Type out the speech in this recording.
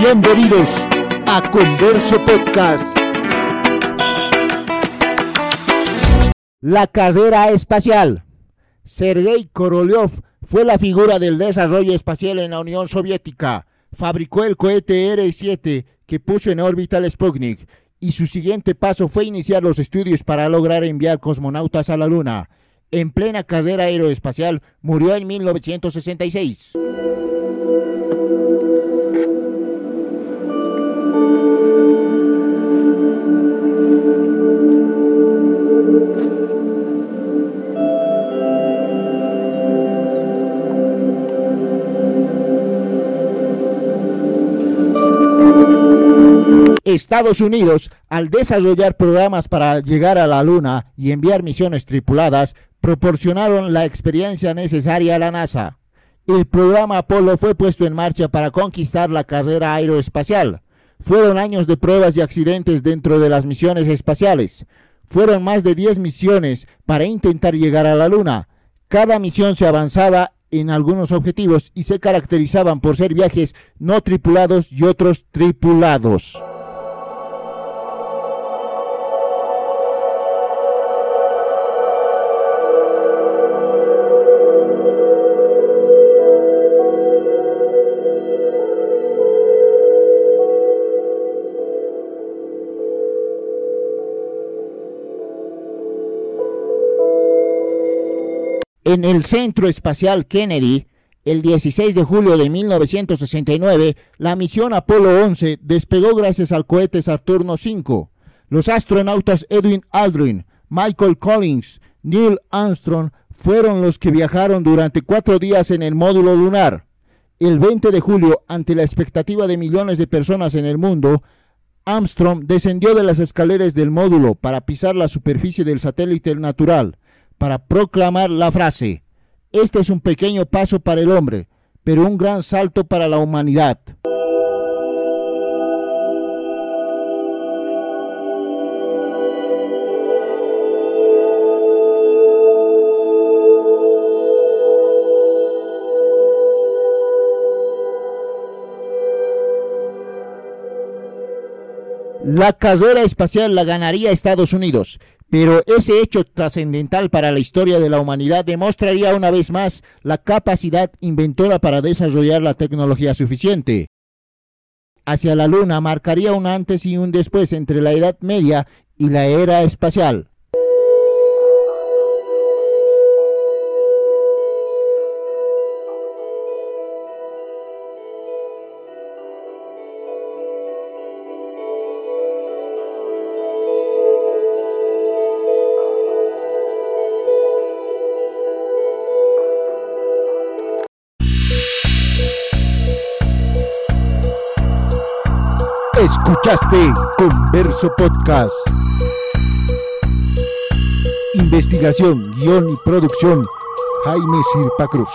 Bienvenidos a Converso Podcast. La carrera espacial. Sergei Korolev fue la figura del desarrollo espacial en la Unión Soviética. Fabricó el cohete R-7 que puso en órbita el Sputnik y su siguiente paso fue iniciar los estudios para lograr enviar cosmonautas a la Luna. En plena carrera aeroespacial, murió en 1966. Estados Unidos, al desarrollar programas para llegar a la Luna y enviar misiones tripuladas, proporcionaron la experiencia necesaria a la NASA. El programa Apolo fue puesto en marcha para conquistar la carrera aeroespacial. Fueron años de pruebas y accidentes dentro de las misiones espaciales. Fueron más de 10 misiones para intentar llegar a la Luna. Cada misión se avanzaba en algunos objetivos y se caracterizaban por ser viajes no tripulados y otros tripulados. En el Centro Espacial Kennedy, el 16 de julio de 1969, la misión Apolo 11 despegó gracias al cohete Saturno V. Los astronautas Edwin Aldrin, Michael Collins, Neil Armstrong fueron los que viajaron durante cuatro días en el módulo lunar. El 20 de julio, ante la expectativa de millones de personas en el mundo, Armstrong descendió de las escaleras del módulo para pisar la superficie del satélite natural para proclamar la frase, este es un pequeño paso para el hombre, pero un gran salto para la humanidad. La carrera espacial la ganaría Estados Unidos, pero ese hecho trascendental para la historia de la humanidad demostraría una vez más la capacidad inventora para desarrollar la tecnología suficiente. Hacia la Luna marcaría un antes y un después entre la Edad Media y la era espacial. Escuchaste Converso Podcast. Investigación, guion y producción, Jaime Sirpa Cruz.